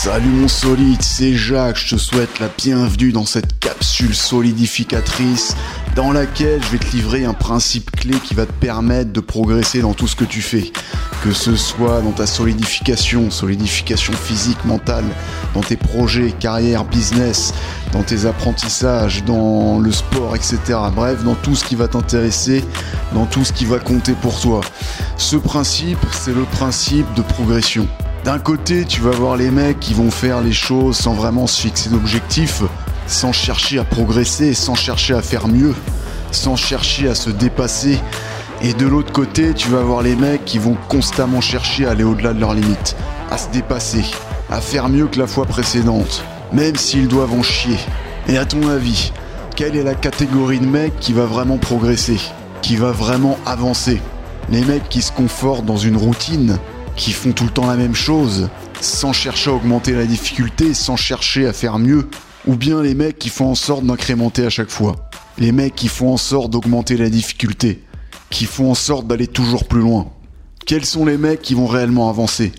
Salut mon solide, c'est Jacques, je te souhaite la bienvenue dans cette capsule solidificatrice dans laquelle je vais te livrer un principe clé qui va te permettre de progresser dans tout ce que tu fais. Que ce soit dans ta solidification, solidification physique, mentale, dans tes projets, carrière, business, dans tes apprentissages, dans le sport, etc. Bref, dans tout ce qui va t'intéresser, dans tout ce qui va compter pour toi. Ce principe, c'est le principe de progression. D'un côté, tu vas voir les mecs qui vont faire les choses sans vraiment se fixer d'objectifs, sans chercher à progresser, sans chercher à faire mieux, sans chercher à se dépasser. Et de l'autre côté, tu vas voir les mecs qui vont constamment chercher à aller au-delà de leurs limites, à se dépasser, à faire mieux que la fois précédente, même s'ils doivent en chier. Et à ton avis, quelle est la catégorie de mecs qui va vraiment progresser, qui va vraiment avancer? Les mecs qui se confortent dans une routine, qui font tout le temps la même chose, sans chercher à augmenter la difficulté, sans chercher à faire mieux, ou bien les mecs qui font en sorte d'incrémenter à chaque fois. Les mecs qui font en sorte d'augmenter la difficulté, qui font en sorte d'aller toujours plus loin. Quels sont les mecs qui vont réellement avancer,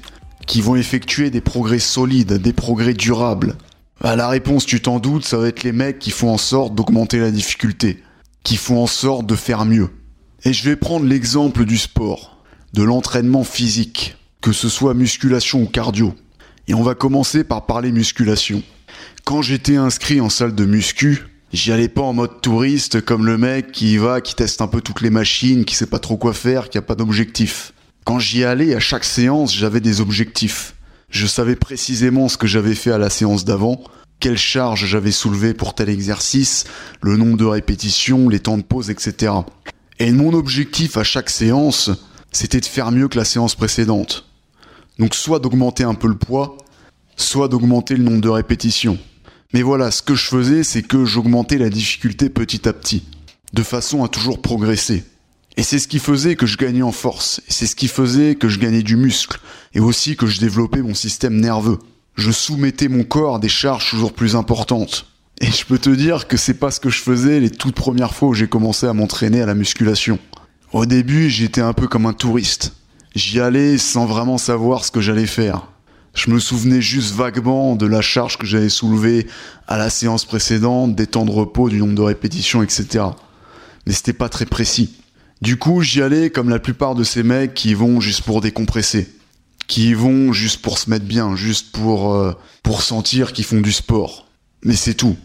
qui vont effectuer des progrès solides, des progrès durables? Bah, La réponse, tu t'en doutes, ça va être les mecs qui font en sorte d'augmenter la difficulté, qui font en sorte de faire mieux. Et je vais prendre l'exemple du sport, de l'entraînement physique que ce soit musculation ou cardio. Et on va commencer par parler musculation. Quand j'étais inscrit en salle de muscu, j'y allais pas en mode touriste comme le mec qui y va, qui teste un peu toutes les machines, qui sait pas trop quoi faire, qui a pas d'objectif. Quand j'y allais, à chaque séance, j'avais des objectifs. Je savais précisément ce que j'avais fait à la séance d'avant, quelle charge j'avais soulevé pour tel exercice, le nombre de répétitions, les temps de pause, etc. Et mon objectif à chaque séance, c'était de faire mieux que la séance précédente. Donc soit d'augmenter un peu le poids, soit d'augmenter le nombre de répétitions. Mais voilà, ce que je faisais, c'est que j'augmentais la difficulté petit à petit, de façon à toujours progresser. Et c'est ce qui faisait que je gagnais en force, c'est ce qui faisait que je gagnais du muscle, et aussi que je développais mon système nerveux. Je soumettais mon corps à des charges toujours plus importantes. Et je peux te dire que c'est pas ce que je faisais les toutes premières fois où j'ai commencé à m'entraîner à la musculation. Au début, j'étais un peu comme un touriste. J'y allais sans vraiment savoir ce que j'allais faire. Je me souvenais juste vaguement de la charge que j'avais soulevée à la séance précédente, des temps de repos, du nombre de répétitions, etc. Mais c'était pas très précis. Du coup, j'y allais comme la plupart de ces mecs qui vont juste pour décompresser, qui vont juste pour se mettre bien, juste pour euh, pour sentir qu'ils font du sport. Mais c'est tout.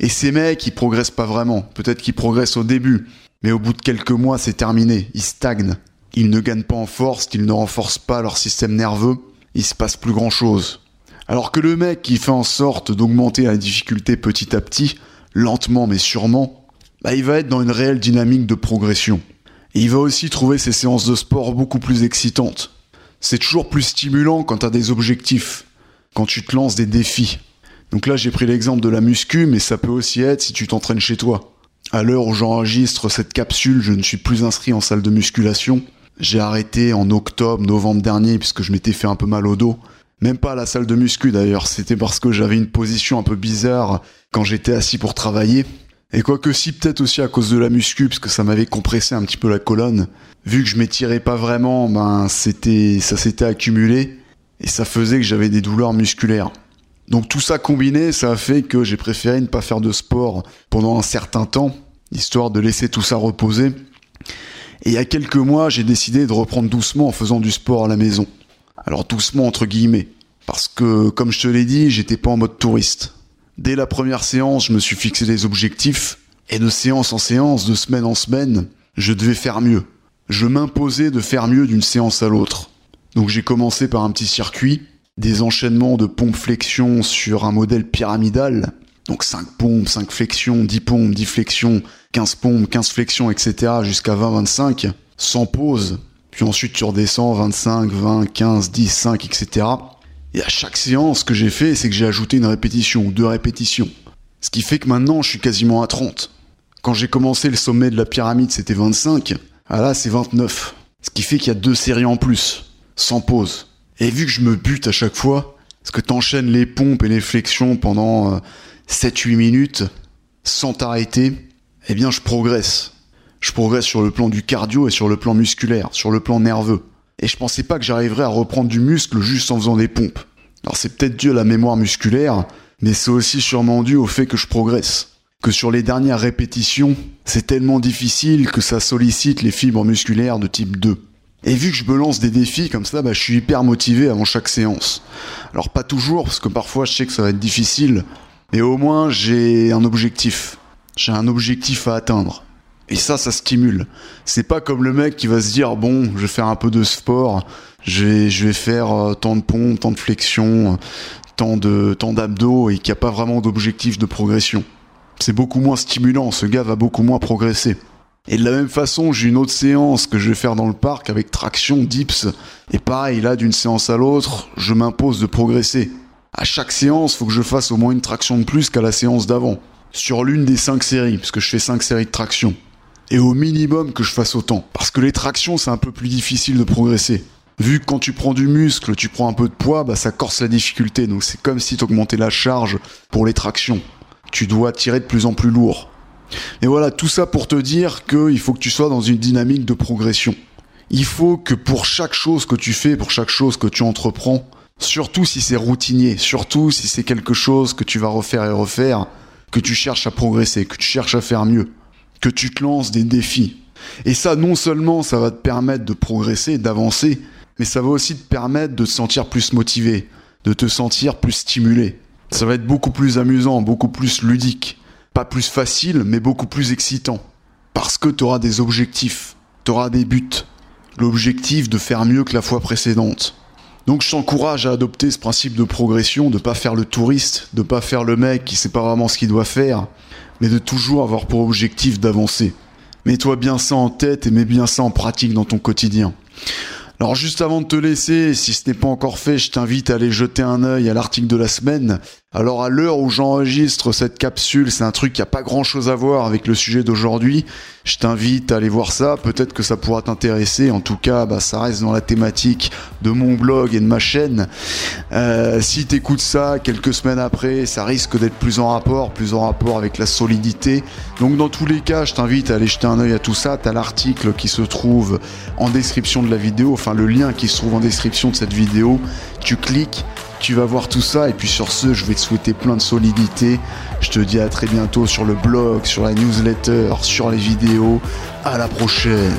Et ces mecs, ils progressent pas vraiment. Peut-être qu'ils progressent au début, mais au bout de quelques mois, c'est terminé. Ils stagnent ils ne gagnent pas en force, qu'ils ne renforcent pas leur système nerveux, il se passe plus grand chose. Alors que le mec qui fait en sorte d'augmenter la difficulté petit à petit, lentement mais sûrement, bah il va être dans une réelle dynamique de progression. Et il va aussi trouver ses séances de sport beaucoup plus excitantes. C'est toujours plus stimulant quand tu as des objectifs, quand tu te lances des défis. Donc là j'ai pris l'exemple de la muscu, mais ça peut aussi être si tu t'entraînes chez toi. À l'heure où j'enregistre cette capsule, je ne suis plus inscrit en salle de musculation, j'ai arrêté en octobre, novembre dernier, puisque je m'étais fait un peu mal au dos. Même pas à la salle de muscu d'ailleurs, c'était parce que j'avais une position un peu bizarre quand j'étais assis pour travailler. Et quoique si, peut-être aussi à cause de la muscu, parce que ça m'avait compressé un petit peu la colonne. Vu que je m'étirais pas vraiment, ben c'était, ça s'était accumulé et ça faisait que j'avais des douleurs musculaires. Donc tout ça combiné, ça a fait que j'ai préféré ne pas faire de sport pendant un certain temps, histoire de laisser tout ça reposer. Et il y a quelques mois, j'ai décidé de reprendre doucement en faisant du sport à la maison. Alors doucement entre guillemets. Parce que, comme je te l'ai dit, j'étais pas en mode touriste. Dès la première séance, je me suis fixé des objectifs. Et de séance en séance, de semaine en semaine, je devais faire mieux. Je m'imposais de faire mieux d'une séance à l'autre. Donc j'ai commencé par un petit circuit, des enchaînements de pompes flexion sur un modèle pyramidal. Donc 5 pompes, 5 flexions, 10 pompes, 10 flexions, 15 pompes, 15 flexions, etc. jusqu'à 20, 25, sans pause. Puis ensuite tu redescends 25, 20, 15, 10, 5, etc. Et à chaque séance, ce que j'ai fait, c'est que j'ai ajouté une répétition ou deux répétitions. Ce qui fait que maintenant, je suis quasiment à 30. Quand j'ai commencé le sommet de la pyramide, c'était 25. Ah là, c'est 29. Ce qui fait qu'il y a deux séries en plus, sans pause. Et vu que je me bute à chaque fois, parce que t'enchaînes les pompes et les flexions pendant 7-8 euh, minutes, sans t'arrêter, eh bien je progresse. Je progresse sur le plan du cardio et sur le plan musculaire, sur le plan nerveux. Et je pensais pas que j'arriverais à reprendre du muscle juste en faisant des pompes. Alors c'est peut-être dû à la mémoire musculaire, mais c'est aussi sûrement dû au fait que je progresse. Que sur les dernières répétitions, c'est tellement difficile que ça sollicite les fibres musculaires de type 2. Et vu que je me lance des défis comme ça, bah, je suis hyper motivé avant chaque séance. Alors pas toujours, parce que parfois je sais que ça va être difficile, mais au moins j'ai un objectif. J'ai un objectif à atteindre. Et ça, ça stimule. C'est pas comme le mec qui va se dire bon, je vais faire un peu de sport, je vais, faire euh, tant de pompes, tant de flexions, tant de tant d'abdos et qui a pas vraiment d'objectif de progression. C'est beaucoup moins stimulant. Ce gars va beaucoup moins progresser. Et de la même façon, j'ai une autre séance que je vais faire dans le parc avec traction, dips. Et pareil, là, d'une séance à l'autre, je m'impose de progresser. À chaque séance, faut que je fasse au moins une traction de plus qu'à la séance d'avant. Sur l'une des cinq séries, parce que je fais cinq séries de traction. Et au minimum que je fasse autant. Parce que les tractions, c'est un peu plus difficile de progresser. Vu que quand tu prends du muscle, tu prends un peu de poids, bah ça corse la difficulté. Donc c'est comme si tu augmentais la charge pour les tractions. Tu dois tirer de plus en plus lourd. Et voilà, tout ça pour te dire qu'il faut que tu sois dans une dynamique de progression. Il faut que pour chaque chose que tu fais, pour chaque chose que tu entreprends, surtout si c'est routinier, surtout si c'est quelque chose que tu vas refaire et refaire, que tu cherches à progresser, que tu cherches à faire mieux, que tu te lances des défis. Et ça, non seulement ça va te permettre de progresser, d'avancer, mais ça va aussi te permettre de te sentir plus motivé, de te sentir plus stimulé. Ça va être beaucoup plus amusant, beaucoup plus ludique. Pas plus facile, mais beaucoup plus excitant. Parce que tu auras des objectifs, tu auras des buts. L'objectif de faire mieux que la fois précédente. Donc je t'encourage à adopter ce principe de progression, de pas faire le touriste, de pas faire le mec qui sait pas vraiment ce qu'il doit faire, mais de toujours avoir pour objectif d'avancer. Mets-toi bien ça en tête et mets bien ça en pratique dans ton quotidien. Alors juste avant de te laisser, si ce n'est pas encore fait, je t'invite à aller jeter un œil à l'article de la semaine. Alors à l'heure où j'enregistre cette capsule, c'est un truc qui a pas grand chose à voir avec le sujet d'aujourd'hui. Je t'invite à aller voir ça, peut-être que ça pourra t'intéresser. En tout cas, bah, ça reste dans la thématique de mon blog et de ma chaîne. Euh, si t'écoutes ça quelques semaines après, ça risque d'être plus en rapport, plus en rapport avec la solidité. Donc dans tous les cas, je t'invite à aller jeter un œil à tout ça. T'as l'article qui se trouve en description de la vidéo, enfin le lien qui se trouve en description de cette vidéo. Tu cliques tu vas voir tout ça et puis sur ce, je vais te souhaiter plein de solidité. Je te dis à très bientôt sur le blog, sur la newsletter, sur les vidéos. À la prochaine.